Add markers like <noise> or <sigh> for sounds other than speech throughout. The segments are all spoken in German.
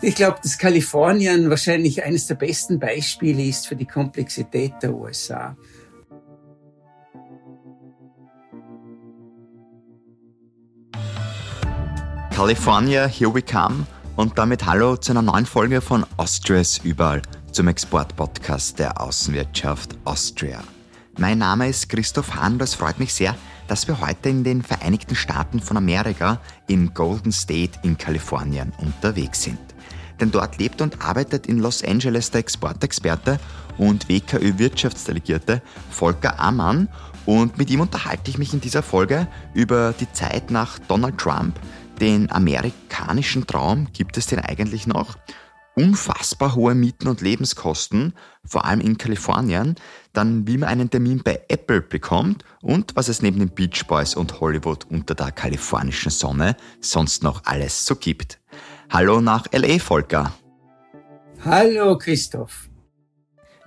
Ich glaube, dass Kalifornien wahrscheinlich eines der besten Beispiele ist für die Komplexität der USA. California, here we come. Und damit hallo zu einer neuen Folge von Austria's Überall, zum Export-Podcast der Außenwirtschaft Austria. Mein Name ist Christoph Hahn und es freut mich sehr, dass wir heute in den Vereinigten Staaten von Amerika in Golden State in Kalifornien unterwegs sind. Denn dort lebt und arbeitet in Los Angeles der Exportexperte und WKÖ-Wirtschaftsdelegierte Volker Ammann und mit ihm unterhalte ich mich in dieser Folge über die Zeit nach Donald Trump, den amerikanischen Traum gibt es den eigentlich noch? Unfassbar hohe Mieten und Lebenskosten, vor allem in Kalifornien, dann wie man einen Termin bei Apple bekommt und was es neben den Beach Boys und Hollywood unter der kalifornischen Sonne sonst noch alles so gibt. Hallo nach LA, Volker. Hallo, Christoph.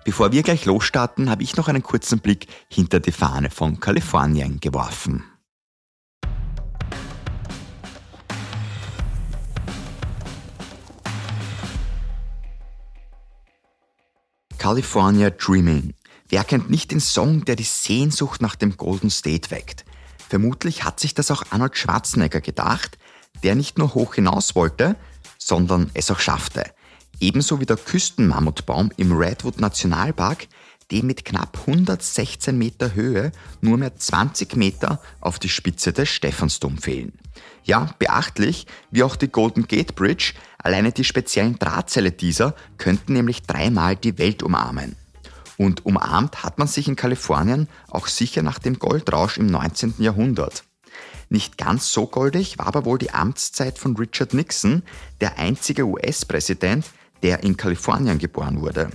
Bevor wir gleich losstarten, habe ich noch einen kurzen Blick hinter die Fahne von Kalifornien geworfen. California Dreaming. Wer kennt nicht den Song, der die Sehnsucht nach dem Golden State weckt? Vermutlich hat sich das auch Arnold Schwarzenegger gedacht, der nicht nur hoch hinaus wollte, sondern es auch schaffte. Ebenso wie der Küstenmammutbaum im Redwood Nationalpark, dem mit knapp 116 Meter Höhe nur mehr 20 Meter auf die Spitze des Stephansdom fehlen. Ja, beachtlich, wie auch die Golden Gate Bridge, alleine die speziellen Drahtseile dieser könnten nämlich dreimal die Welt umarmen. Und umarmt hat man sich in Kalifornien auch sicher nach dem Goldrausch im 19. Jahrhundert. Nicht ganz so goldig war aber wohl die Amtszeit von Richard Nixon, der einzige US-Präsident, der in Kalifornien geboren wurde.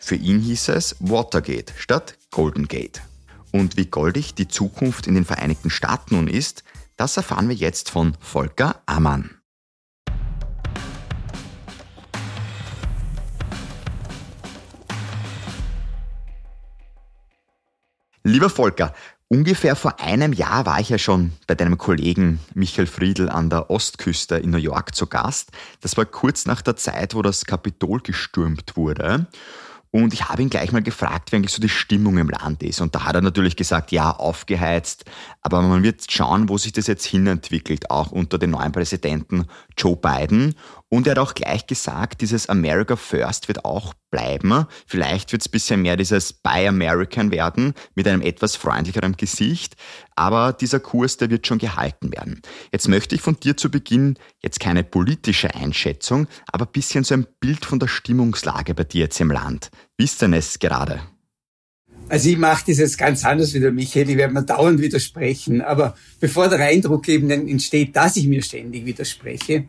Für ihn hieß es Watergate statt Golden Gate. Und wie goldig die Zukunft in den Vereinigten Staaten nun ist, das erfahren wir jetzt von Volker Ammann. Lieber Volker, ungefähr vor einem Jahr war ich ja schon bei deinem Kollegen Michael Friedl an der Ostküste in New York zu Gast. Das war kurz nach der Zeit, wo das Kapitol gestürmt wurde. Und ich habe ihn gleich mal gefragt, wie eigentlich so die Stimmung im Land ist. Und da hat er natürlich gesagt, ja, aufgeheizt. Aber man wird schauen, wo sich das jetzt hinentwickelt, auch unter dem neuen Präsidenten Joe Biden. Und er hat auch gleich gesagt, dieses America First wird auch bleiben. Vielleicht wird es ein bisschen mehr dieses Buy American werden, mit einem etwas freundlicheren Gesicht. Aber dieser Kurs, der wird schon gehalten werden. Jetzt möchte ich von dir zu Beginn jetzt keine politische Einschätzung, aber ein bisschen so ein Bild von der Stimmungslage bei dir jetzt im Land. Wie ist denn es gerade? Also ich mache das jetzt ganz anders wie der Michael, ich werde mir dauernd widersprechen, aber bevor der Eindruck eben entsteht, dass ich mir ständig widerspreche,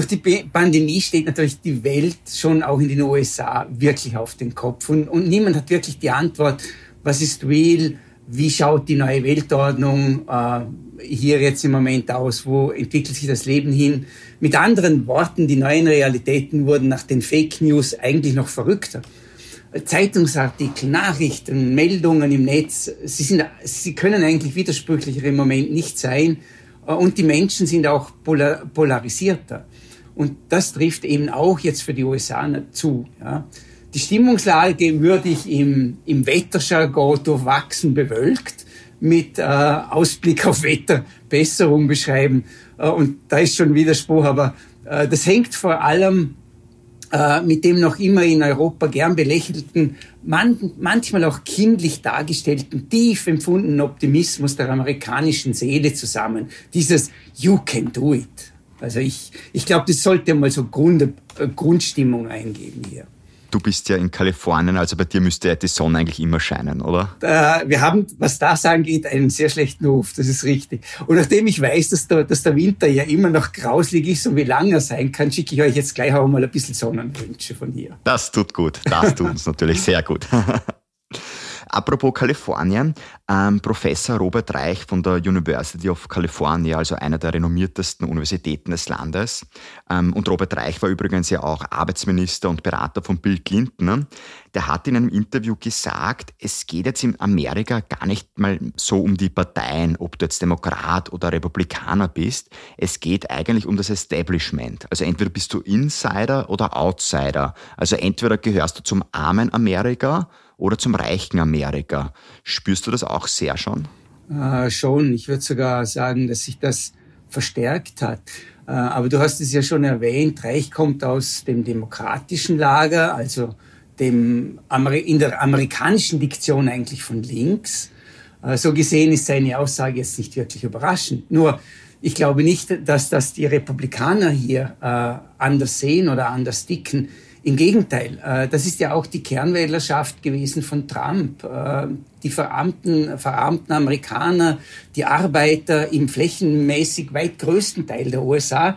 durch die Pandemie steht natürlich die Welt schon auch in den USA wirklich auf den Kopf und, und niemand hat wirklich die Antwort, was ist real, wie schaut die neue Weltordnung äh, hier jetzt im Moment aus, wo entwickelt sich das Leben hin. Mit anderen Worten, die neuen Realitäten wurden nach den Fake News eigentlich noch verrückter. Zeitungsartikel, Nachrichten, Meldungen im Netz, sie, sind, sie können eigentlich widersprüchlicher im Moment nicht sein. Äh, und die Menschen sind auch polar, polarisierter. Und das trifft eben auch jetzt für die USA zu. Ja. Die Stimmungslage würde ich im, im Wetterjargon durchwachsen bewölkt mit äh, Ausblick auf Wetterbesserung beschreiben. Äh, und da ist schon Widerspruch, aber äh, das hängt vor allem äh, mit dem noch immer in Europa gern belächelten, man, manchmal auch kindlich dargestellten, tief empfundenen Optimismus der amerikanischen Seele zusammen. Dieses You can do it. Also ich, ich glaube, das sollte mal so Grund, äh, Grundstimmung eingeben hier. Du bist ja in Kalifornien, also bei dir müsste ja die Sonne eigentlich immer scheinen, oder? Äh, wir haben, was das angeht, einen sehr schlechten Ruf, das ist richtig. Und nachdem ich weiß, dass der, dass der Winter ja immer noch grauslig ist und wie lang er sein kann, schicke ich euch jetzt gleich auch mal ein bisschen Sonnenwünsche von hier. Das tut gut, das tut uns natürlich sehr gut. <laughs> Apropos Kalifornien, ähm, Professor Robert Reich von der University of California, also einer der renommiertesten Universitäten des Landes, ähm, und Robert Reich war übrigens ja auch Arbeitsminister und Berater von Bill Clinton, ne? der hat in einem Interview gesagt, es geht jetzt in Amerika gar nicht mal so um die Parteien, ob du jetzt Demokrat oder Republikaner bist. Es geht eigentlich um das Establishment. Also entweder bist du Insider oder Outsider. Also entweder gehörst du zum armen Amerika oder zum reichen Amerika. Spürst du das auch sehr schon? Äh, schon. Ich würde sogar sagen, dass sich das verstärkt hat. Äh, aber du hast es ja schon erwähnt, Reich kommt aus dem demokratischen Lager, also dem in der amerikanischen Diktion eigentlich von links. Äh, so gesehen ist seine Aussage jetzt nicht wirklich überraschend. Nur ich glaube nicht, dass das die Republikaner hier anders sehen oder anders dicken. Im Gegenteil, äh, das ist ja auch die Kernwählerschaft gewesen von Trump. Äh, die verarmten, verarmten Amerikaner, die Arbeiter im flächenmäßig weit größten Teil der USA.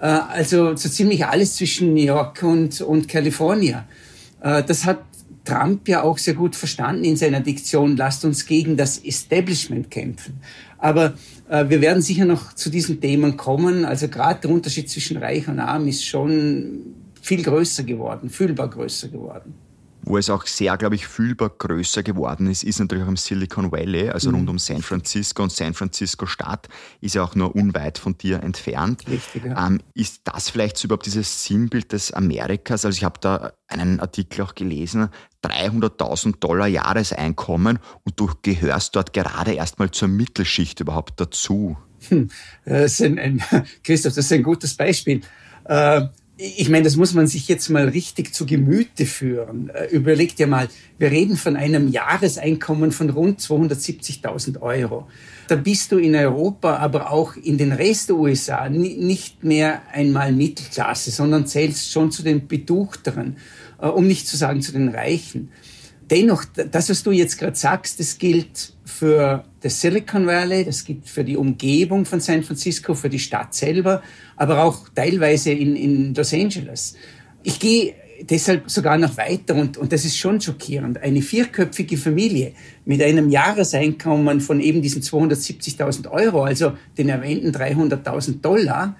Äh, also so ziemlich alles zwischen New York und, und Kalifornien. Das hat Trump ja auch sehr gut verstanden in seiner Diktion, lasst uns gegen das Establishment kämpfen. Aber äh, wir werden sicher noch zu diesen Themen kommen. Also gerade der Unterschied zwischen Reich und Arm ist schon viel größer geworden, fühlbar größer geworden. Wo es auch sehr, glaube ich, fühlbar größer geworden ist, ist natürlich auch im Silicon Valley, also mhm. rund um San Francisco und San Francisco Stadt, ist ja auch nur unweit von dir entfernt. Richtig, ja. ähm, ist das vielleicht so überhaupt dieses Sinnbild des Amerikas? Also ich habe da einen Artikel auch gelesen, 300.000 Dollar Jahreseinkommen und du gehörst dort gerade erstmal zur Mittelschicht überhaupt dazu. Hm, das ist ein, ein, <laughs> Christoph, das ist ein gutes Beispiel. Äh, ich meine, das muss man sich jetzt mal richtig zu Gemüte führen. Äh, überleg dir mal, wir reden von einem Jahreseinkommen von rund 270.000 Euro. Da bist du in Europa, aber auch in den Rest der USA nicht mehr einmal Mittelklasse, sondern zählst schon zu den Beduchteren, äh, um nicht zu sagen zu den Reichen. Dennoch, das, was du jetzt gerade sagst, das gilt für das Silicon Valley, das gilt für die Umgebung von San Francisco, für die Stadt selber, aber auch teilweise in, in Los Angeles. Ich gehe deshalb sogar noch weiter und, und das ist schon schockierend. Eine vierköpfige Familie mit einem Jahreseinkommen von eben diesen 270.000 Euro, also den erwähnten 300.000 Dollar,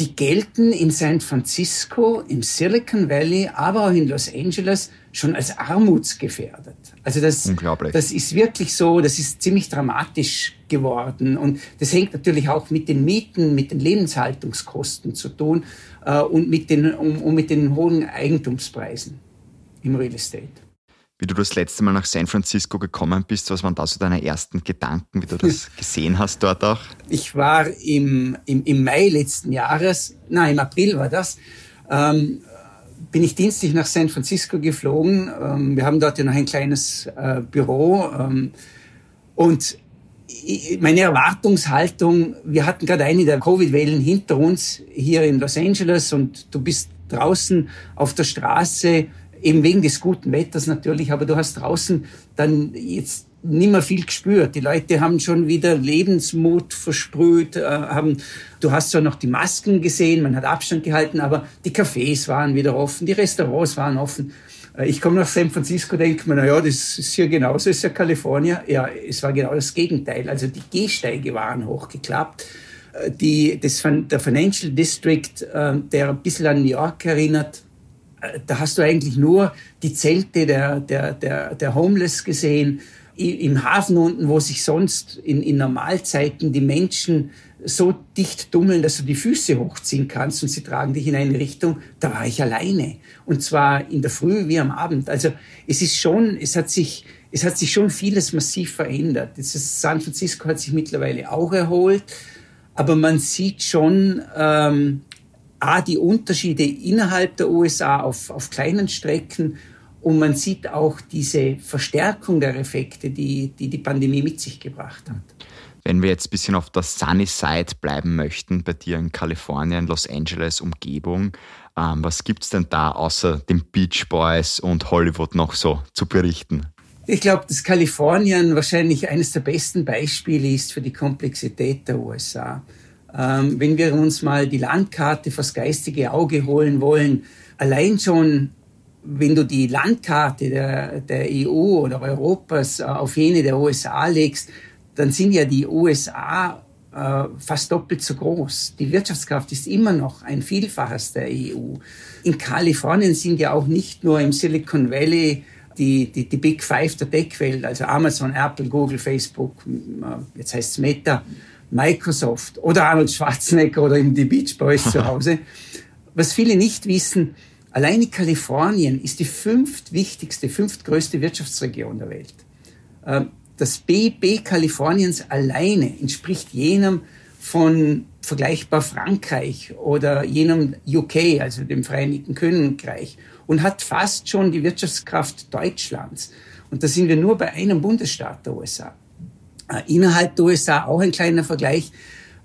die gelten in San Francisco, im Silicon Valley, aber auch in Los Angeles schon als armutsgefährdet. Also das, Unglaublich. das ist wirklich so, das ist ziemlich dramatisch geworden. Und das hängt natürlich auch mit den Mieten, mit den Lebenshaltungskosten zu tun äh, und mit den, um, um mit den hohen Eigentumspreisen im Real Estate wie du das letzte Mal nach San Francisco gekommen bist. Was waren da so deine ersten Gedanken, wie du das <laughs> gesehen hast dort auch? Ich war im, im, im Mai letzten Jahres, nein, im April war das, ähm, bin ich dienstlich nach San Francisco geflogen. Ähm, wir haben dort ja noch ein kleines äh, Büro. Ähm, und meine Erwartungshaltung, wir hatten gerade eine der Covid-Wellen hinter uns hier in Los Angeles und du bist draußen auf der Straße eben wegen des guten Wetters natürlich, aber du hast draußen dann jetzt nicht mehr viel gespürt. Die Leute haben schon wieder Lebensmut versprüht, äh, haben, du hast zwar noch die Masken gesehen, man hat Abstand gehalten, aber die Cafés waren wieder offen, die Restaurants waren offen. Äh, ich komme nach San Francisco, denke mir, na ja, das ist hier genauso, ist ja Kalifornien. Ja, es war genau das Gegenteil. Also die Gehsteige waren hochgeklappt. Äh, die, das, der Financial District, äh, der ein bisschen an New York erinnert, da hast du eigentlich nur die Zelte der, der, der, der Homeless gesehen. Im Hafen unten, wo sich sonst in, in Normalzeiten die Menschen so dicht dummeln, dass du die Füße hochziehen kannst und sie tragen dich in eine Richtung, da war ich alleine. Und zwar in der Früh wie am Abend. Also es ist schon, es hat sich, es hat sich schon vieles massiv verändert. Ist, San Francisco hat sich mittlerweile auch erholt, aber man sieht schon, ähm, A, die Unterschiede innerhalb der USA auf, auf kleinen Strecken und man sieht auch diese Verstärkung der Effekte, die, die die Pandemie mit sich gebracht hat. Wenn wir jetzt ein bisschen auf der Sunny Side bleiben möchten, bei dir in Kalifornien, Los Angeles, Umgebung, ähm, was gibt es denn da außer den Beach Boys und Hollywood noch so zu berichten? Ich glaube, dass Kalifornien wahrscheinlich eines der besten Beispiele ist für die Komplexität der USA. Ähm, wenn wir uns mal die Landkarte fürs geistige Auge holen wollen, allein schon wenn du die Landkarte der, der EU oder Europas äh, auf jene der USA legst, dann sind ja die USA äh, fast doppelt so groß. Die Wirtschaftskraft ist immer noch ein Vielfaches der EU. In Kalifornien sind ja auch nicht nur im Silicon Valley die, die, die Big Five der Tech-Welt, also Amazon, Apple, Google, Facebook, äh, jetzt heißt es Meta, Microsoft oder Arnold Schwarzenegger oder eben die Beach Boys zu <laughs> Hause. Was viele nicht wissen, alleine Kalifornien ist die fünftwichtigste, fünftgrößte Wirtschaftsregion der Welt. Ähm, das BIP Kaliforniens alleine entspricht jenem von vergleichbar Frankreich oder jenem UK, also dem Vereinigten Königreich, und hat fast schon die Wirtschaftskraft Deutschlands. Und da sind wir nur bei einem Bundesstaat der USA. Äh, innerhalb der USA auch ein kleiner Vergleich.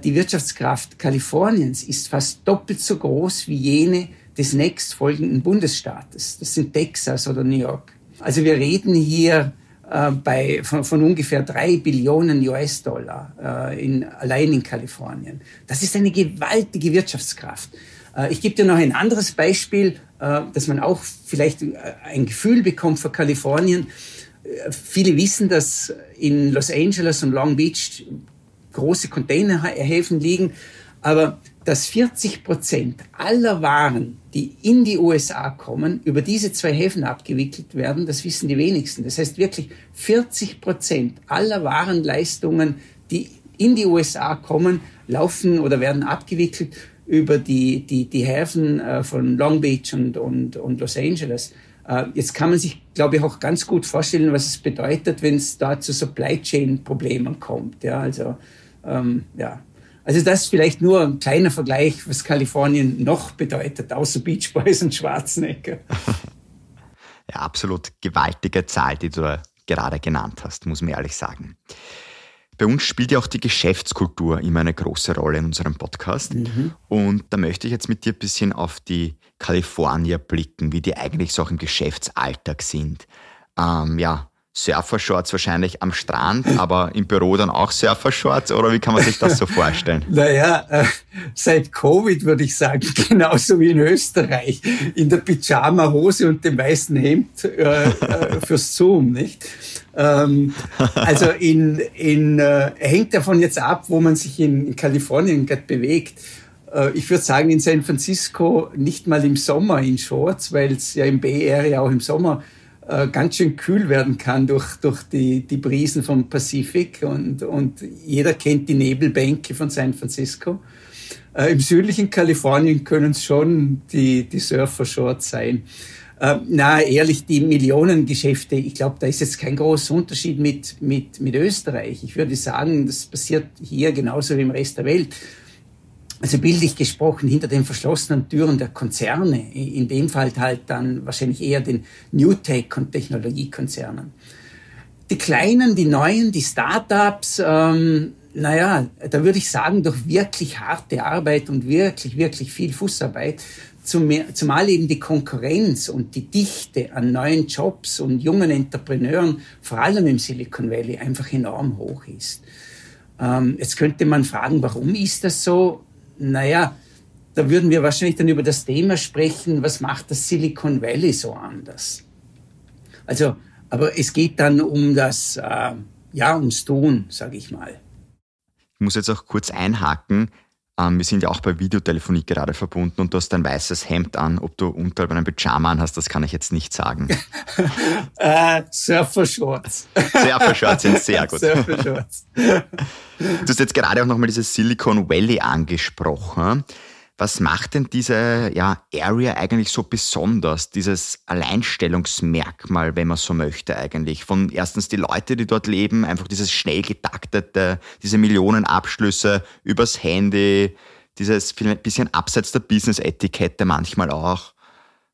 Die Wirtschaftskraft Kaliforniens ist fast doppelt so groß wie jene des nächstfolgenden Bundesstaates. Das sind Texas oder New York. Also wir reden hier äh, bei, von, von, ungefähr drei Billionen US-Dollar äh, in, allein in Kalifornien. Das ist eine gewaltige Wirtschaftskraft. Äh, ich gebe dir noch ein anderes Beispiel, äh, dass man auch vielleicht äh, ein Gefühl bekommt für Kalifornien. Viele wissen, dass in Los Angeles und Long Beach große Containerhäfen liegen, aber dass 40 Prozent aller Waren, die in die USA kommen, über diese zwei Häfen abgewickelt werden, das wissen die wenigsten. Das heißt wirklich 40 Prozent aller Warenleistungen, die in die USA kommen, laufen oder werden abgewickelt über die, die, die Häfen äh, von Long Beach und, und, und Los Angeles. Äh, jetzt kann man sich, glaube ich, auch ganz gut vorstellen, was es bedeutet, wenn es da zu Supply Chain Problemen kommt. Ja, also, ähm, ja. Also das vielleicht nur ein kleiner Vergleich, was Kalifornien noch bedeutet, außer Beach Boys und Schwarzenegger. <laughs> Ja, absolut gewaltige Zahl, die du gerade genannt hast, muss man ehrlich sagen. Bei uns spielt ja auch die Geschäftskultur immer eine große Rolle in unserem Podcast. Mhm. Und da möchte ich jetzt mit dir ein bisschen auf die Kalifornier blicken, wie die eigentlich so auch im Geschäftsalltag sind. Ähm, ja, Surfershorts wahrscheinlich am Strand, <laughs> aber im Büro dann auch Surfershorts oder wie kann man sich das so vorstellen? <laughs> naja, äh, seit Covid würde ich sagen, <laughs> genauso wie in Österreich, in der Pyjama-Hose und dem weißen Hemd äh, äh, fürs Zoom, nicht? Ähm, also in, in hängt davon jetzt ab, wo man sich in, in Kalifornien gerade bewegt. Ich würde sagen, in San Francisco nicht mal im Sommer in Shorts, weil es ja im Bay Area auch im Sommer äh, ganz schön kühl werden kann durch, durch die, die Brisen vom Pazifik und, und jeder kennt die Nebelbänke von San Francisco. Äh, Im südlichen Kalifornien können es schon die, die Surfer-Shorts sein. Äh, na, ehrlich, die Millionengeschäfte, ich glaube, da ist jetzt kein großer Unterschied mit, mit, mit Österreich. Ich würde sagen, das passiert hier genauso wie im Rest der Welt. Also bildlich gesprochen, hinter den verschlossenen Türen der Konzerne, in dem Fall halt dann wahrscheinlich eher den New Tech und Technologiekonzernen. Die kleinen, die neuen, die Startups, ähm, naja, da würde ich sagen, durch wirklich harte Arbeit und wirklich, wirklich viel Fußarbeit zumal eben die Konkurrenz und die Dichte an neuen Jobs und jungen Entrepreneuren, vor allem im Silicon Valley, einfach enorm hoch ist. Ähm, jetzt könnte man fragen, warum ist das so? Naja, da würden wir wahrscheinlich dann über das Thema sprechen, was macht das Silicon Valley so anders? Also, aber es geht dann um das, äh, ja, ums Tun, sage ich mal. Ich muss jetzt auch kurz einhaken. Ähm, wir sind ja auch bei Videotelefonie gerade verbunden und du hast ein weißes Hemd an. Ob du unterhalb einen Pyjama an hast, das kann ich jetzt nicht sagen. <laughs> äh, Surfer-Shorts. Surfer-Shorts sind sehr gut. Surfer-Shorts. Du hast jetzt gerade auch nochmal dieses Silicon Valley angesprochen. Was macht denn diese ja, Area eigentlich so besonders, dieses Alleinstellungsmerkmal, wenn man so möchte eigentlich? Von erstens die Leute, die dort leben, einfach dieses schnell getaktete, diese Millionenabschlüsse übers Handy, dieses bisschen abseits der Business-Etikette manchmal auch.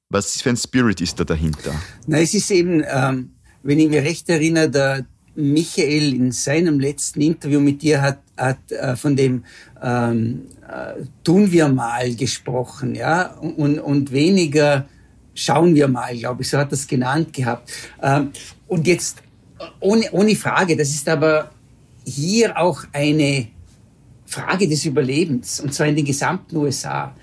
Was für ein Spirit ist da dahinter? Na, es ist eben, ähm, wenn ich mich recht erinnere, der Michael in seinem letzten Interview mit dir hat, hat äh, von dem ähm, äh, tun wir mal gesprochen, ja, und, und weniger schauen wir mal, glaube ich, so hat das genannt gehabt. Ähm, und jetzt, ohne, ohne Frage, das ist aber hier auch eine Frage des Überlebens, und zwar in den gesamten USA.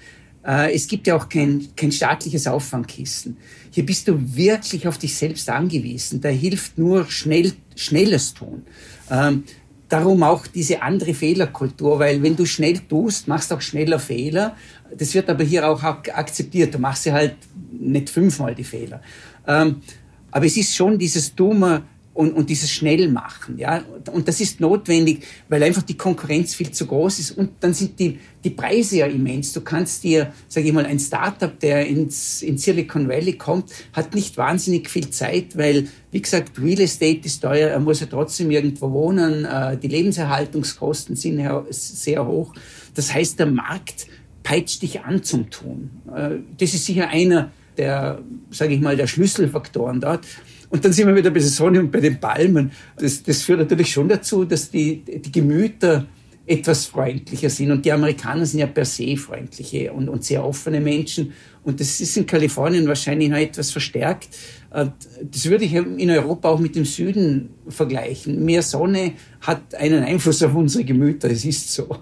Äh, es gibt ja auch kein, kein staatliches Auffangkissen. Hier bist du wirklich auf dich selbst angewiesen. Da hilft nur schnell, schnelles Tun. Ähm, darum auch diese andere Fehlerkultur, weil wenn du schnell tust, machst du auch schneller Fehler. Das wird aber hier auch akzeptiert. Du machst ja halt nicht fünfmal die Fehler. Ähm, aber es ist schon dieses dumme, und, und dieses Schnellmachen. Ja? Und das ist notwendig, weil einfach die Konkurrenz viel zu groß ist und dann sind die, die Preise ja immens. Du kannst dir, sage ich mal, ein Startup, der ins, in Silicon Valley kommt, hat nicht wahnsinnig viel Zeit, weil, wie gesagt, Real Estate ist teuer, er muss ja trotzdem irgendwo wohnen, äh, die Lebenserhaltungskosten sind sehr hoch. Das heißt, der Markt peitscht dich an zum Tun. Äh, das ist sicher einer der, sage ich mal, der Schlüsselfaktoren dort. Und dann sind wir wieder bei der Sonne und bei den Palmen. Das, das führt natürlich schon dazu, dass die, die Gemüter etwas freundlicher sind. Und die Amerikaner sind ja per se freundliche und, und sehr offene Menschen. Und das ist in Kalifornien wahrscheinlich noch etwas verstärkt. Das würde ich in Europa auch mit dem Süden vergleichen. Mehr Sonne hat einen Einfluss auf unsere Gemüter. Es ist so.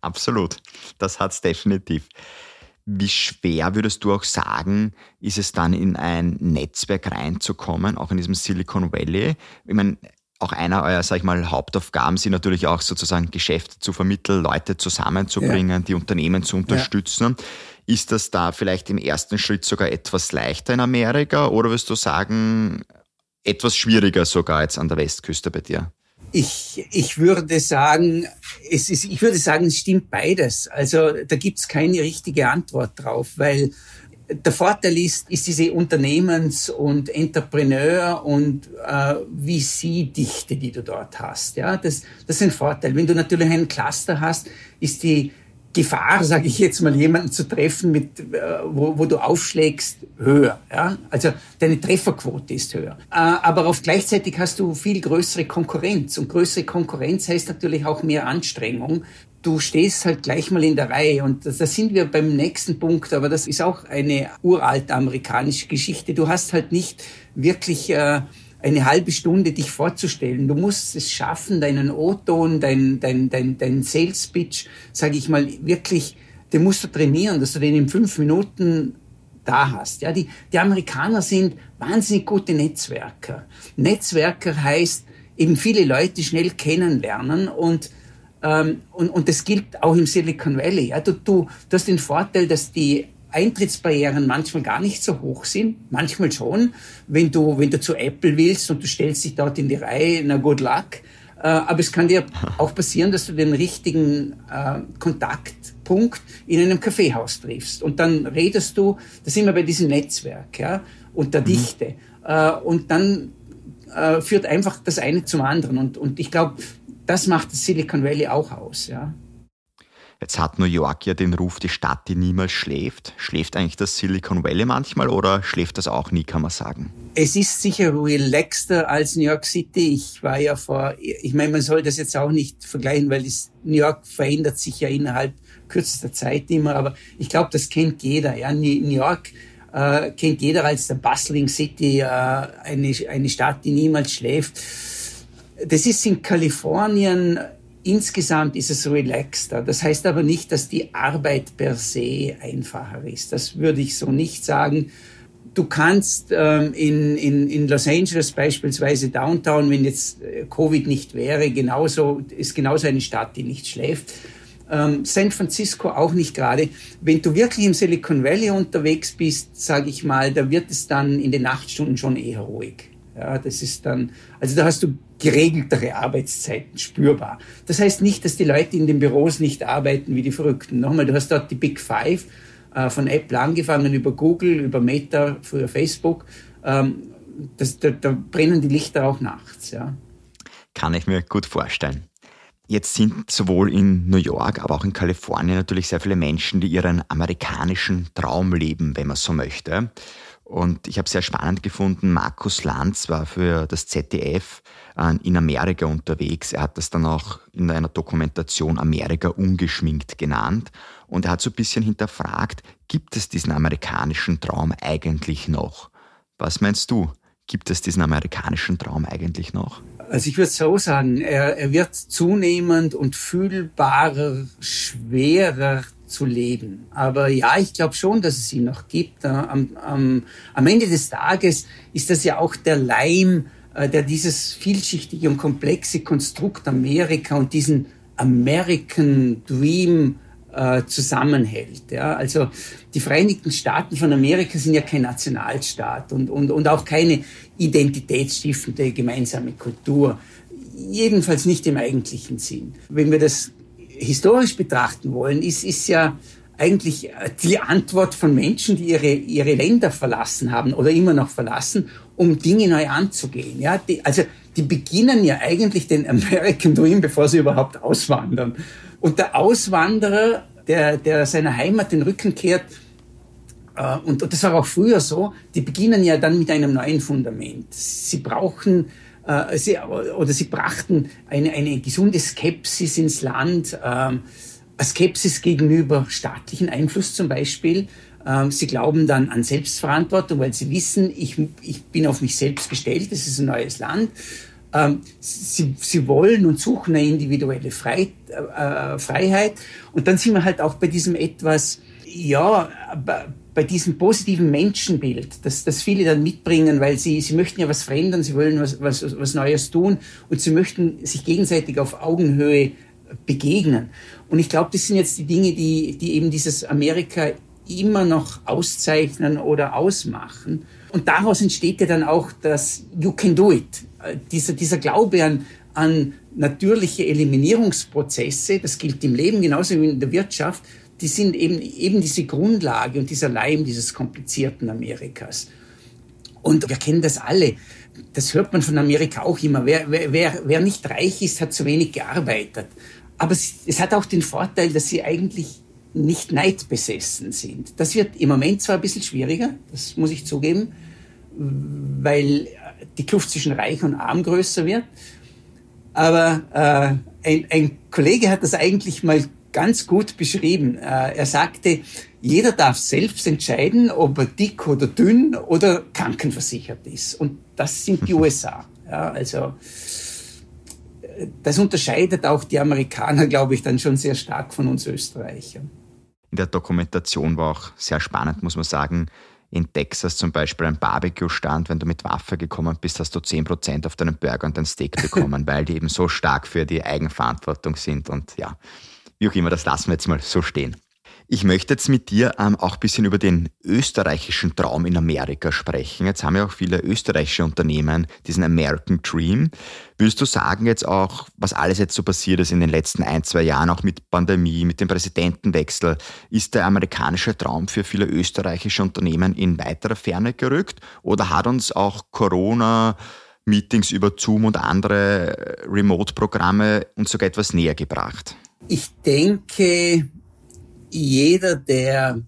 Absolut. Das hat es definitiv. Wie schwer würdest du auch sagen, ist es dann in ein Netzwerk reinzukommen, auch in diesem Silicon Valley? Ich meine, auch einer eurer, sag ich mal, Hauptaufgaben sind natürlich auch sozusagen Geschäfte zu vermitteln, Leute zusammenzubringen, ja. die Unternehmen zu unterstützen. Ja. Ist das da vielleicht im ersten Schritt sogar etwas leichter in Amerika oder würdest du sagen, etwas schwieriger sogar jetzt an der Westküste bei dir? Ich, ich würde sagen, es ist, ich würde sagen, es stimmt beides. Also da gibt's keine richtige Antwort drauf, weil der Vorteil ist, ist diese Unternehmens- und Entrepreneur- und äh, VC-Dichte, die du dort hast. Ja, das, das ist ein Vorteil. Wenn du natürlich einen Cluster hast, ist die Gefahr, sage ich jetzt mal, jemanden zu treffen, mit, äh, wo, wo du aufschlägst, höher. Ja? Also deine Trefferquote ist höher. Äh, aber auf gleichzeitig hast du viel größere Konkurrenz. Und größere Konkurrenz heißt natürlich auch mehr Anstrengung. Du stehst halt gleich mal in der Reihe. Und da sind wir beim nächsten Punkt, aber das ist auch eine uralte amerikanische Geschichte. Du hast halt nicht wirklich... Äh, eine halbe Stunde dich vorzustellen. Du musst es schaffen, deinen O-Ton, dein, dein, dein, dein Sales-Pitch, sage ich mal, wirklich, den musst du trainieren, dass du den in fünf Minuten da hast. Ja, die, die Amerikaner sind wahnsinnig gute Netzwerker. Netzwerker heißt eben viele Leute schnell kennenlernen und ähm, und, und das gilt auch im Silicon Valley. Ja, du, du, du hast den Vorteil, dass die Eintrittsbarrieren manchmal gar nicht so hoch sind, manchmal schon. Wenn du, wenn du zu Apple willst und du stellst dich dort in die Reihe, na good luck. Äh, aber es kann dir <laughs> auch passieren, dass du den richtigen äh, Kontaktpunkt in einem Kaffeehaus triffst. Und dann redest du, da sind wir bei diesem Netzwerk, ja, und der mhm. Dichte. Äh, und dann äh, führt einfach das eine zum anderen. Und, und ich glaube, das macht das Silicon Valley auch aus, ja. Jetzt hat New York ja den Ruf, die Stadt, die niemals schläft. Schläft eigentlich das Silicon Valley manchmal oder schläft das auch nie, kann man sagen? Es ist sicher relaxter als New York City. Ich war ja vor, ich meine, man soll das jetzt auch nicht vergleichen, weil das New York verändert sich ja innerhalb kürzester Zeit immer, aber ich glaube, das kennt jeder. Ja, New York äh, kennt jeder als der Bustling City, äh, eine, eine Stadt, die niemals schläft. Das ist in Kalifornien Insgesamt ist es relaxter. Das heißt aber nicht, dass die Arbeit per se einfacher ist. Das würde ich so nicht sagen. Du kannst ähm, in, in, in Los Angeles beispielsweise Downtown, wenn jetzt äh, Covid nicht wäre, genauso, ist genauso eine Stadt, die nicht schläft. Ähm, San Francisco auch nicht gerade. Wenn du wirklich im Silicon Valley unterwegs bist, sage ich mal, da wird es dann in den Nachtstunden schon eher ruhig. Ja, das ist dann, also da hast du geregeltere Arbeitszeiten spürbar. Das heißt nicht, dass die Leute in den Büros nicht arbeiten wie die Verrückten. Nochmal, du hast dort die Big Five äh, von Apple angefangen über Google, über Meta, früher Facebook. Ähm, das, da, da brennen die Lichter auch nachts. Ja. Kann ich mir gut vorstellen. Jetzt sind sowohl in New York, aber auch in Kalifornien natürlich sehr viele Menschen, die ihren amerikanischen Traum leben, wenn man so möchte. Und ich habe sehr spannend gefunden, Markus Lanz war für das ZDF äh, in Amerika unterwegs. Er hat das dann auch in einer Dokumentation Amerika ungeschminkt genannt. Und er hat so ein bisschen hinterfragt, gibt es diesen amerikanischen Traum eigentlich noch? Was meinst du? Gibt es diesen amerikanischen Traum eigentlich noch? Also ich würde so sagen, er, er wird zunehmend und fühlbarer, schwerer zu leben. Aber ja, ich glaube schon, dass es ihn noch gibt. Am, am, am Ende des Tages ist das ja auch der Leim, äh, der dieses vielschichtige und komplexe Konstrukt Amerika und diesen American Dream äh, zusammenhält. Ja? Also die Vereinigten Staaten von Amerika sind ja kein Nationalstaat und, und, und auch keine identitätsstiftende gemeinsame Kultur. Jedenfalls nicht im eigentlichen Sinn. Wenn wir das historisch betrachten wollen, ist, ist ja eigentlich die Antwort von Menschen, die ihre, ihre Länder verlassen haben oder immer noch verlassen, um Dinge neu anzugehen. Ja, die, also die beginnen ja eigentlich den American Dream, bevor sie überhaupt auswandern. Und der Auswanderer, der, der seiner Heimat den Rücken kehrt, äh, und, und das war auch früher so, die beginnen ja dann mit einem neuen Fundament. Sie brauchen äh, sie, oder sie brachten eine, eine gesunde Skepsis ins Land, ähm, Skepsis gegenüber staatlichen Einfluss zum Beispiel. Ähm, sie glauben dann an Selbstverantwortung, weil sie wissen, ich, ich bin auf mich selbst gestellt, es ist ein neues Land. Ähm, sie, sie wollen und suchen eine individuelle Frei, äh, Freiheit. Und dann sind wir halt auch bei diesem etwas, ja, bei diesem positiven Menschenbild, das, das viele dann mitbringen, weil sie, sie möchten ja was verändern, sie wollen was, was, was Neues tun und sie möchten sich gegenseitig auf Augenhöhe begegnen. Und ich glaube, das sind jetzt die Dinge, die, die eben dieses Amerika immer noch auszeichnen oder ausmachen. Und daraus entsteht ja dann auch das You can do it. Dieser, dieser Glaube an, an natürliche Eliminierungsprozesse, das gilt im Leben genauso wie in der Wirtschaft, die sind eben, eben diese Grundlage und dieser Leim dieses komplizierten Amerikas. Und wir kennen das alle. Das hört man von Amerika auch immer. Wer, wer, wer nicht reich ist, hat zu wenig gearbeitet. Aber es, es hat auch den Vorteil, dass sie eigentlich nicht neidbesessen sind. Das wird im Moment zwar ein bisschen schwieriger, das muss ich zugeben, weil die Kluft zwischen Reich und Arm größer wird. Aber äh, ein, ein Kollege hat das eigentlich mal ganz gut beschrieben. Äh, er sagte, jeder darf selbst entscheiden, ob er dick oder dünn oder krankenversichert ist. Und das sind die <laughs> USA. Ja, also das unterscheidet auch die Amerikaner, glaube ich, dann schon sehr stark von uns Österreichern. In der Dokumentation war auch sehr spannend, muss man sagen. In Texas zum Beispiel ein Barbecue-Stand, wenn du mit Waffe gekommen bist, hast du 10% auf deinen Burger und dein Steak bekommen, <laughs> weil die eben so stark für die Eigenverantwortung sind. Und ja, wie auch immer, das lassen wir jetzt mal so stehen. Ich möchte jetzt mit dir ähm, auch ein bisschen über den österreichischen Traum in Amerika sprechen. Jetzt haben ja auch viele österreichische Unternehmen diesen American Dream. Willst du sagen jetzt auch, was alles jetzt so passiert ist in den letzten ein, zwei Jahren, auch mit Pandemie, mit dem Präsidentenwechsel, ist der amerikanische Traum für viele österreichische Unternehmen in weiterer Ferne gerückt? Oder hat uns auch Corona Meetings über Zoom und andere äh, Remote-Programme uns sogar etwas näher gebracht? Ich denke, jeder, der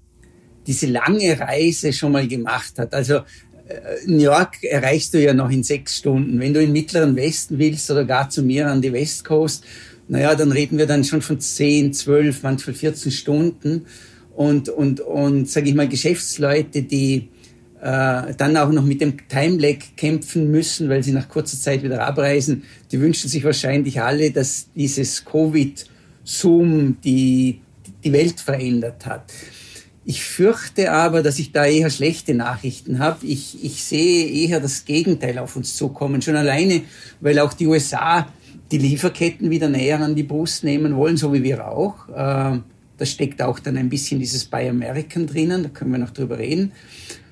diese lange Reise schon mal gemacht hat, also äh, New York erreichst du ja noch in sechs Stunden. Wenn du in mittleren Westen willst oder gar zu mir an die West Coast, naja, dann reden wir dann schon von zehn, zwölf, manchmal 14 Stunden. Und, und, und sage ich mal, Geschäftsleute, die äh, dann auch noch mit dem Time Lag kämpfen müssen, weil sie nach kurzer Zeit wieder abreisen, die wünschen sich wahrscheinlich alle, dass dieses Covid-Zoom die die Welt verändert hat. Ich fürchte aber, dass ich da eher schlechte Nachrichten habe. Ich, ich sehe eher das Gegenteil auf uns zukommen. Schon alleine, weil auch die USA die Lieferketten wieder näher an die Brust nehmen wollen, so wie wir auch. Äh, da steckt auch dann ein bisschen dieses Buy American drinnen, da können wir noch drüber reden.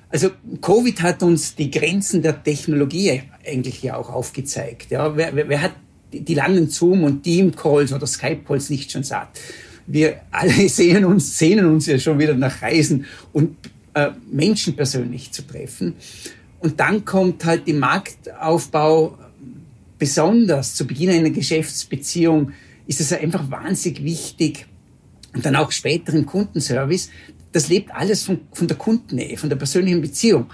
Also Covid hat uns die Grenzen der Technologie eigentlich ja auch aufgezeigt. Ja, wer, wer, wer hat die langen Zoom- und Team-Calls oder Skype-Calls nicht schon satt? wir alle <laughs> sehen uns, sehnen uns ja schon wieder nach Reisen und äh, Menschen persönlich zu treffen. Und dann kommt halt die Marktaufbau besonders zu Beginn einer Geschäftsbeziehung ist es einfach wahnsinnig wichtig und dann auch später im Kundenservice. Das lebt alles von, von der Kundennähe, von der persönlichen Beziehung.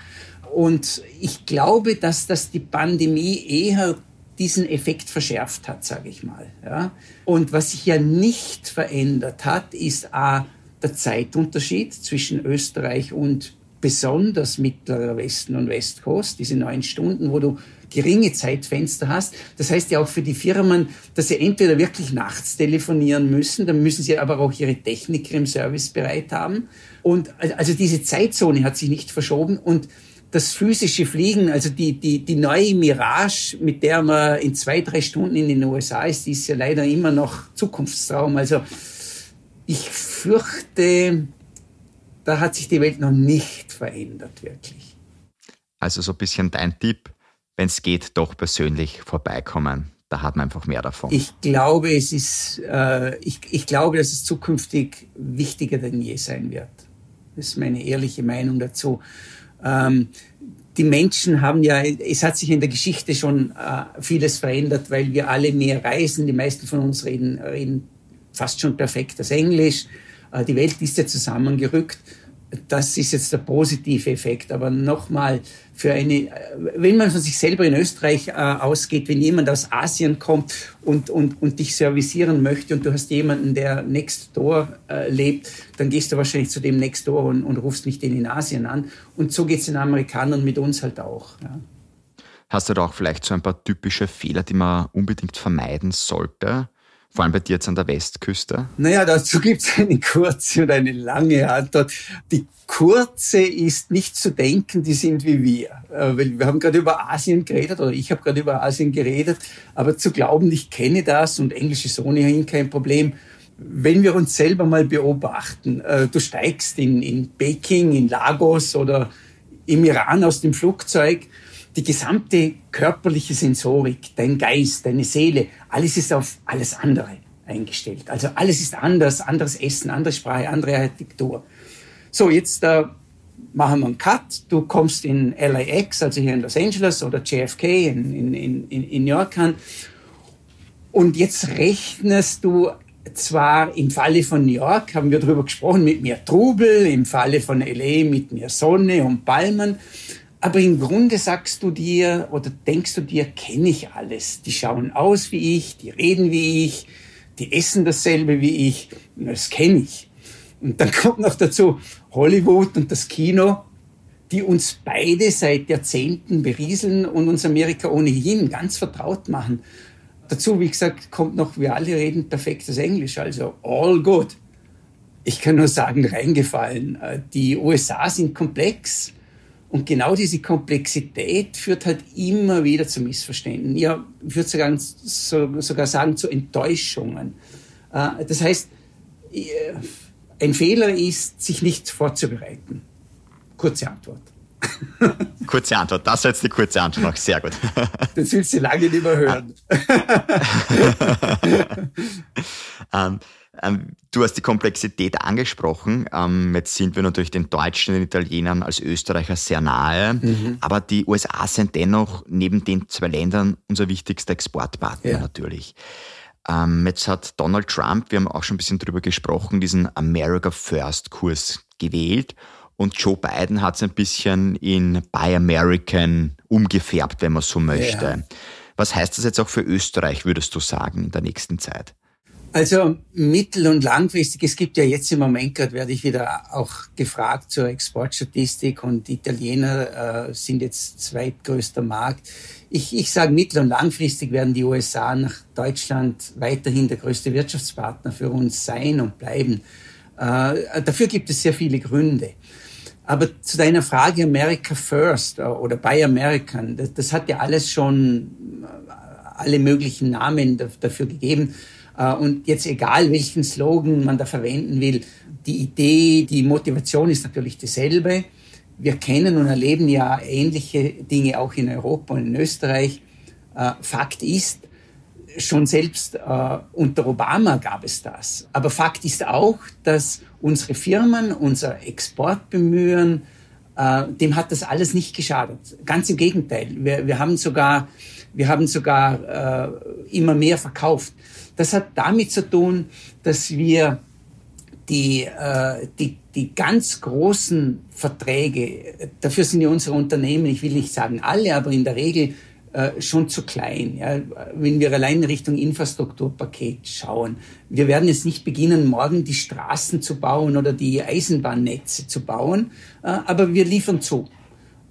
Und ich glaube, dass das die Pandemie eher diesen Effekt verschärft hat, sage ich mal. Ja. Und was sich ja nicht verändert hat, ist a, der Zeitunterschied zwischen Österreich und besonders mittlerer Westen und Westcoast, diese neun Stunden, wo du geringe Zeitfenster hast. Das heißt ja auch für die Firmen, dass sie entweder wirklich nachts telefonieren müssen, dann müssen sie aber auch ihre Techniker im Service bereit haben. Und also diese Zeitzone hat sich nicht verschoben und das physische Fliegen, also die, die, die neue Mirage, mit der man in zwei, drei Stunden in den USA ist, die ist ja leider immer noch Zukunftstraum. Also ich fürchte, da hat sich die Welt noch nicht verändert, wirklich. Also so ein bisschen dein Tipp, wenn es geht, doch persönlich vorbeikommen. Da hat man einfach mehr davon. Ich glaube, es ist, äh, ich, ich glaube, dass es zukünftig wichtiger denn je sein wird. Das ist meine ehrliche Meinung dazu. Ähm, die Menschen haben ja, es hat sich in der Geschichte schon äh, vieles verändert, weil wir alle mehr reisen. Die meisten von uns reden, reden fast schon perfekt das Englisch. Äh, die Welt ist ja zusammengerückt. Das ist jetzt der positive Effekt. Aber nochmal, für eine, wenn man von sich selber in Österreich äh, ausgeht, wenn jemand aus Asien kommt und, und, und dich servicieren möchte und du hast jemanden, der next door äh, lebt, dann gehst du wahrscheinlich zu dem next door und, und rufst nicht den in Asien an. Und so geht es den Amerikanern mit uns halt auch. Ja. Hast du da auch vielleicht so ein paar typische Fehler, die man unbedingt vermeiden sollte? Vor allem bei dir jetzt an der Westküste? Naja, dazu gibt es eine kurze und eine lange Antwort. Die kurze ist nicht zu denken, die sind wie wir. Äh, wir haben gerade über Asien geredet oder ich habe gerade über Asien geredet, aber zu glauben, ich kenne das und Englisch ist ohnehin kein Problem. Wenn wir uns selber mal beobachten, äh, du steigst in, in Peking, in Lagos oder im Iran aus dem Flugzeug, die gesamte körperliche Sensorik, dein Geist, deine Seele, alles ist auf alles andere eingestellt. Also alles ist anders, anderes Essen, andere Sprache, andere Architektur. So, jetzt äh, machen wir einen Cut. Du kommst in LAX, also hier in Los Angeles oder JFK in, in, in, in New York an. Und jetzt rechnest du zwar im Falle von New York, haben wir darüber gesprochen, mit mehr Trubel, im Falle von LA mit mehr Sonne und Palmen. Aber im Grunde sagst du dir oder denkst du dir, kenne ich alles. Die schauen aus wie ich, die reden wie ich, die essen dasselbe wie ich. Das kenne ich. Und dann <laughs> kommt noch dazu Hollywood und das Kino, die uns beide seit Jahrzehnten berieseln und uns Amerika ohnehin ganz vertraut machen. Dazu, wie gesagt, kommt noch, wir alle reden perfektes Englisch, also all good. Ich kann nur sagen, reingefallen. Die USA sind komplex und genau diese Komplexität führt halt immer wieder zu Missverständen. Ja, ich würde sogar, sogar sagen, zu Enttäuschungen. Äh, das heißt, äh, ein Fehler ist, sich nicht vorzubereiten. Kurze Antwort. <laughs> Kurze Antwort, das war jetzt die kurze Antwort. Sehr gut. <laughs> Das willst du lange nicht mehr hören. <laughs> ähm, du hast die Komplexität angesprochen. Ähm, jetzt sind wir natürlich den Deutschen, den Italienern als Österreicher sehr nahe. Mhm. Aber die USA sind dennoch neben den zwei Ländern unser wichtigster Exportpartner ja. natürlich. Ähm, jetzt hat Donald Trump, wir haben auch schon ein bisschen drüber gesprochen, diesen America First Kurs gewählt. Und Joe Biden hat es ein bisschen in Buy American umgefärbt, wenn man so möchte. Ja. Was heißt das jetzt auch für Österreich, würdest du sagen, in der nächsten Zeit? Also mittel- und langfristig, es gibt ja jetzt im Moment gerade, werde ich wieder auch gefragt zur Exportstatistik und Italiener äh, sind jetzt zweitgrößter Markt. Ich, ich sage mittel- und langfristig werden die USA nach Deutschland weiterhin der größte Wirtschaftspartner für uns sein und bleiben. Äh, dafür gibt es sehr viele Gründe. Aber zu deiner Frage America First äh, oder Buy American, das, das hat ja alles schon äh, alle möglichen Namen dafür gegeben. Äh, und jetzt egal, welchen Slogan man da verwenden will, die Idee, die Motivation ist natürlich dieselbe. Wir kennen und erleben ja ähnliche Dinge auch in Europa und in Österreich. Äh, Fakt ist, schon selbst äh, unter Obama gab es das. Aber Fakt ist auch, dass unsere Firmen, unser Exportbemühen, dem hat das alles nicht geschadet. Ganz im Gegenteil. Wir, wir haben sogar, wir haben sogar immer mehr verkauft. Das hat damit zu tun, dass wir die, äh, die, die ganz großen Verträge, dafür sind ja unsere Unternehmen, ich will nicht sagen alle, aber in der Regel äh, schon zu klein. Ja. Wenn wir allein Richtung Infrastrukturpaket schauen, wir werden jetzt nicht beginnen, morgen die Straßen zu bauen oder die Eisenbahnnetze zu bauen, äh, aber wir liefern zu.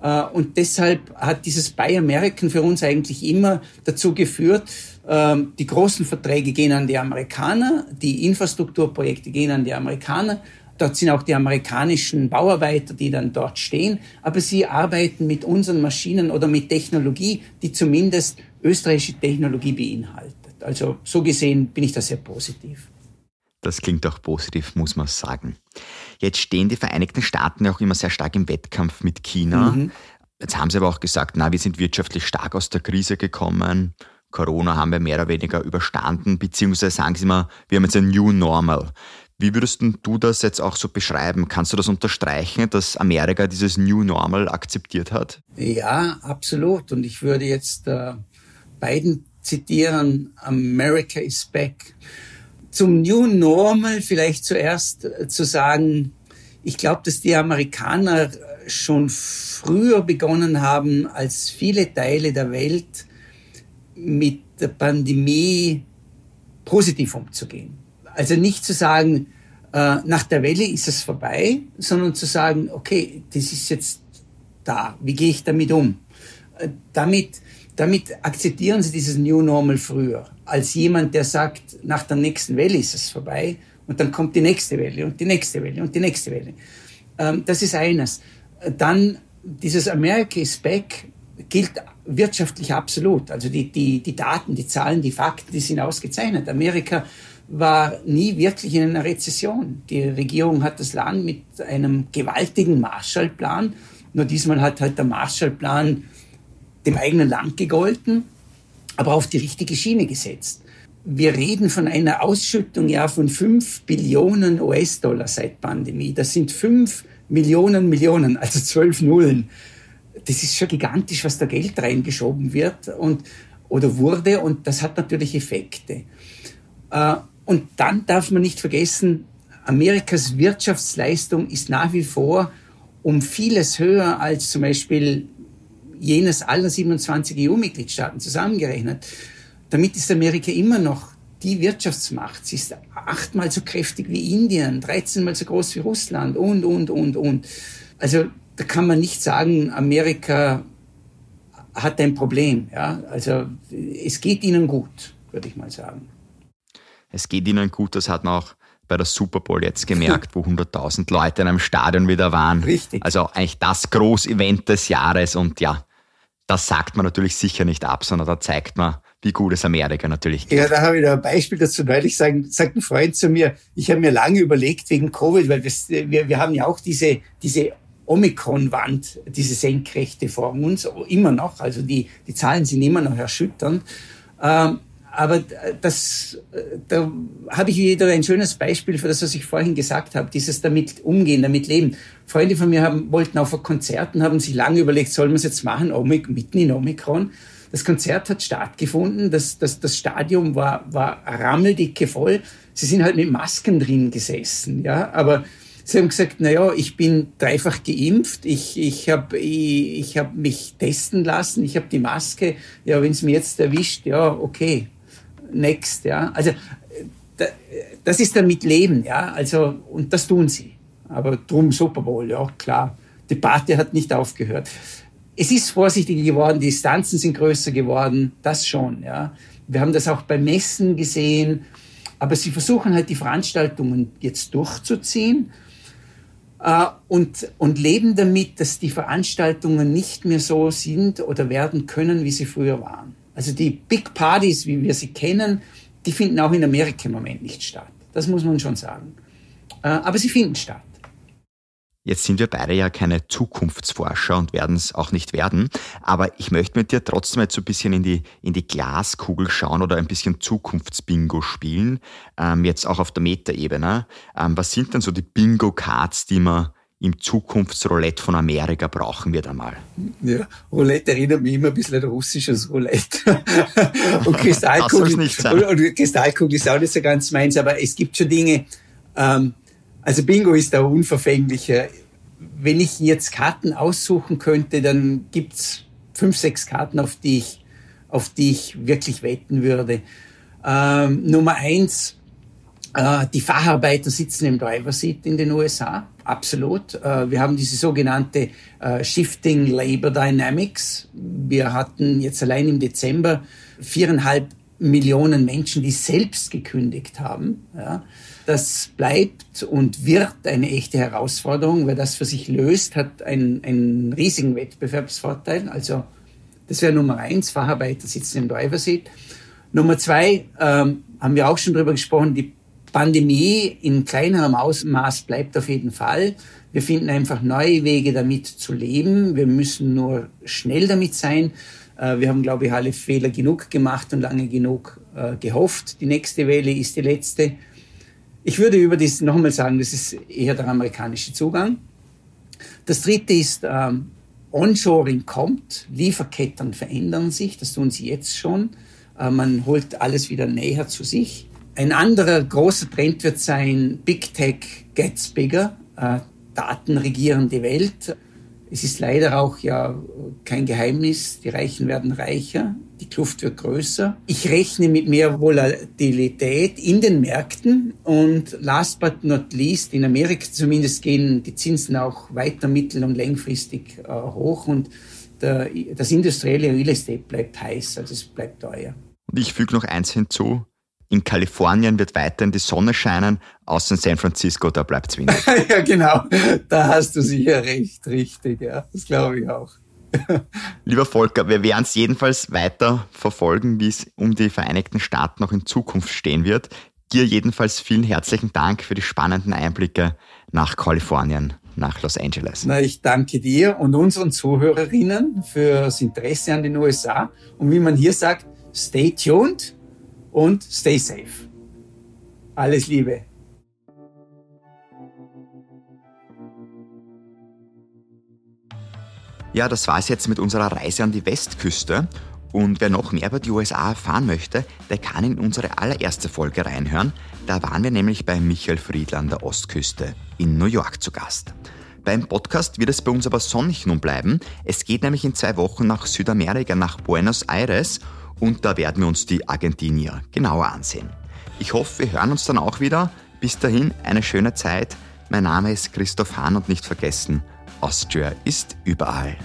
Äh, und deshalb hat dieses Buy American für uns eigentlich immer dazu geführt, ähm, die großen Verträge gehen an die Amerikaner, die Infrastrukturprojekte gehen an die Amerikaner. Dort sind auch die amerikanischen Bauarbeiter, die dann dort stehen. Aber sie arbeiten mit unseren Maschinen oder mit Technologie, die zumindest österreichische Technologie beinhaltet. Also so gesehen bin ich da sehr positiv. Das klingt auch positiv, muss man sagen. Jetzt stehen die Vereinigten Staaten ja auch immer sehr stark im Wettkampf mit China. Mhm. Jetzt haben sie aber auch gesagt, na, wir sind wirtschaftlich stark aus der Krise gekommen. Corona haben wir mehr oder weniger überstanden, beziehungsweise sagen Sie mal, wir haben jetzt ein New Normal. Wie würdest du das jetzt auch so beschreiben? Kannst du das unterstreichen, dass Amerika dieses New Normal akzeptiert hat? Ja, absolut. Und ich würde jetzt äh, beiden zitieren, America is back. Zum New Normal vielleicht zuerst äh, zu sagen, ich glaube, dass die Amerikaner schon früher begonnen haben, als viele Teile der Welt mit der Pandemie positiv umzugehen. Also nicht zu sagen, äh, nach der Welle ist es vorbei, sondern zu sagen, okay, das ist jetzt da, wie gehe ich damit um? Äh, damit, damit akzeptieren sie dieses New Normal früher, als jemand, der sagt, nach der nächsten Welle ist es vorbei und dann kommt die nächste Welle und die nächste Welle und die nächste Welle. Ähm, das ist eines. Äh, dann dieses America is back gilt wirtschaftlich absolut. Also die, die, die Daten, die Zahlen, die Fakten, die sind ausgezeichnet. Amerika war nie wirklich in einer Rezession. Die Regierung hat das Land mit einem gewaltigen Marshallplan, nur diesmal hat halt der Marshallplan dem eigenen Land gegolten, aber auf die richtige Schiene gesetzt. Wir reden von einer Ausschüttung ja von 5 Billionen US-Dollar seit Pandemie. Das sind 5 Millionen Millionen, also 12 Nullen das ist schon gigantisch, was da Geld reingeschoben wird und, oder wurde und das hat natürlich Effekte. Äh, und dann darf man nicht vergessen, Amerikas Wirtschaftsleistung ist nach wie vor um vieles höher als zum Beispiel jenes aller 27 EU-Mitgliedstaaten zusammengerechnet. Damit ist Amerika immer noch die Wirtschaftsmacht. Sie ist achtmal so kräftig wie Indien, 13 mal so groß wie Russland und, und, und, und. Also da kann man nicht sagen, Amerika hat ein Problem. Ja? Also es geht ihnen gut, würde ich mal sagen. Es geht ihnen gut, das hat man auch bei der Super Bowl jetzt gemerkt, wo 100.000 Leute in einem Stadion wieder waren. Richtig. Also eigentlich das Großevent des Jahres und ja, das sagt man natürlich sicher nicht ab, sondern da zeigt man, wie gut es Amerika natürlich geht. Ja, da habe ich da ein Beispiel dazu. Neulich sagen, sagt ein Freund zu mir, ich habe mir lange überlegt wegen Covid, weil das, wir, wir haben ja auch diese, diese Omikron-Wand, diese Senkrechte vor uns, immer noch. Also die, die Zahlen sind immer noch erschütternd. Ähm, aber das, da habe ich wieder ein schönes Beispiel für das, was ich vorhin gesagt habe, dieses damit umgehen, damit leben. Freunde von mir haben, wollten auf ein Konzert und haben sich lange überlegt, sollen wir es jetzt machen, Omik, mitten in Omikron. Das Konzert hat stattgefunden, das, das, das Stadion war, war rammeldicke voll. Sie sind halt mit Masken drin gesessen, ja, aber Sie haben gesagt, na ja, ich bin dreifach geimpft, ich, ich habe ich, ich hab mich testen lassen, ich habe die Maske. Ja, wenn es mir jetzt erwischt, ja, okay, next, ja. Also das ist damit Leben, ja. Also, und das tun sie. Aber drum Super Bowl, ja, klar. Die Party hat nicht aufgehört. Es ist vorsichtiger geworden, die Distanzen sind größer geworden, das schon, ja. Wir haben das auch bei Messen gesehen, aber sie versuchen halt die Veranstaltungen jetzt durchzuziehen äh, und, und leben damit, dass die Veranstaltungen nicht mehr so sind oder werden können, wie sie früher waren. Also die Big Parties, wie wir sie kennen, die finden auch in Amerika im Moment nicht statt. Das muss man schon sagen. Äh, aber sie finden statt. Jetzt sind wir beide ja keine Zukunftsforscher und werden es auch nicht werden. Aber ich möchte mit dir trotzdem jetzt so ein bisschen in die, in die Glaskugel schauen oder ein bisschen Zukunftsbingo spielen. Ähm, jetzt auch auf der Metaebene. Ähm, was sind denn so die Bingo-Cards, die man im Zukunftsroulette von Amerika brauchen wir dann mal. Ja, Roulette erinnert mich immer ein bisschen an russisches Roulette. <laughs> und Kristallkugel, und, und Kristallkugel ist auch nicht so ganz meins, aber es gibt schon Dinge, ähm, also Bingo ist da unverfänglicher. Wenn ich jetzt Karten aussuchen könnte, dann gibt's fünf, sechs Karten, auf die ich auf die ich wirklich wetten würde. Ähm, Nummer eins, äh, die Facharbeiter sitzen im Driver Seat in den USA, absolut. Äh, wir haben diese sogenannte äh, Shifting Labor Dynamics. Wir hatten jetzt allein im Dezember viereinhalb Millionen Menschen, die selbst gekündigt haben. Das bleibt und wird eine echte Herausforderung, weil das für sich löst, hat einen, einen riesigen Wettbewerbsvorteil. Also das wäre Nummer eins, Facharbeiter sitzen im Driver Seat. Nummer zwei, ähm, haben wir auch schon drüber gesprochen, die Pandemie in kleinerem Ausmaß bleibt auf jeden Fall. Wir finden einfach neue Wege damit zu leben. Wir müssen nur schnell damit sein. Äh, wir haben, glaube ich, alle Fehler genug gemacht und lange genug äh, gehofft. Die nächste Welle ist die letzte. Ich würde über das nochmal sagen, das ist eher der amerikanische Zugang. Das dritte ist, ähm, Onshoring kommt, Lieferketten verändern sich, das tun sie jetzt schon. Äh, man holt alles wieder näher zu sich. Ein anderer großer Trend wird sein, Big Tech gets bigger. Äh, Daten regieren die Welt. Es ist leider auch ja kein Geheimnis, die Reichen werden reicher, die Kluft wird größer. Ich rechne mit mehr Volatilität in den Märkten und last but not least, in Amerika zumindest gehen die Zinsen auch weiter mittel- und längfristig äh, hoch und der, das industrielle Real Estate bleibt heiß, also es bleibt teuer. Und ich füge noch eins hinzu, in Kalifornien wird weiterhin die Sonne scheinen, außer in San Francisco, da bleibt es windig. <laughs> ja, genau. Da hast du sicher recht, richtig, ja. Das glaube ich auch. Lieber Volker, wir werden es jedenfalls weiter verfolgen, wie es um die Vereinigten Staaten noch in Zukunft stehen wird. Dir jedenfalls vielen herzlichen Dank für die spannenden Einblicke nach Kalifornien, nach Los Angeles. Na, ich danke dir und unseren Zuhörerinnen fürs Interesse an den USA. Und wie man hier sagt, stay tuned und stay safe. Alles Liebe. Ja, das war es jetzt mit unserer Reise an die Westküste. Und wer noch mehr über die USA erfahren möchte, der kann in unsere allererste Folge reinhören. Da waren wir nämlich bei Michael Friedler an der Ostküste in New York zu Gast. Beim Podcast wird es bei uns aber sonnig nun bleiben. Es geht nämlich in zwei Wochen nach Südamerika, nach Buenos Aires und da werden wir uns die Argentinier genauer ansehen. Ich hoffe, wir hören uns dann auch wieder. Bis dahin eine schöne Zeit. Mein Name ist Christoph Hahn und nicht vergessen, Austria ist überall.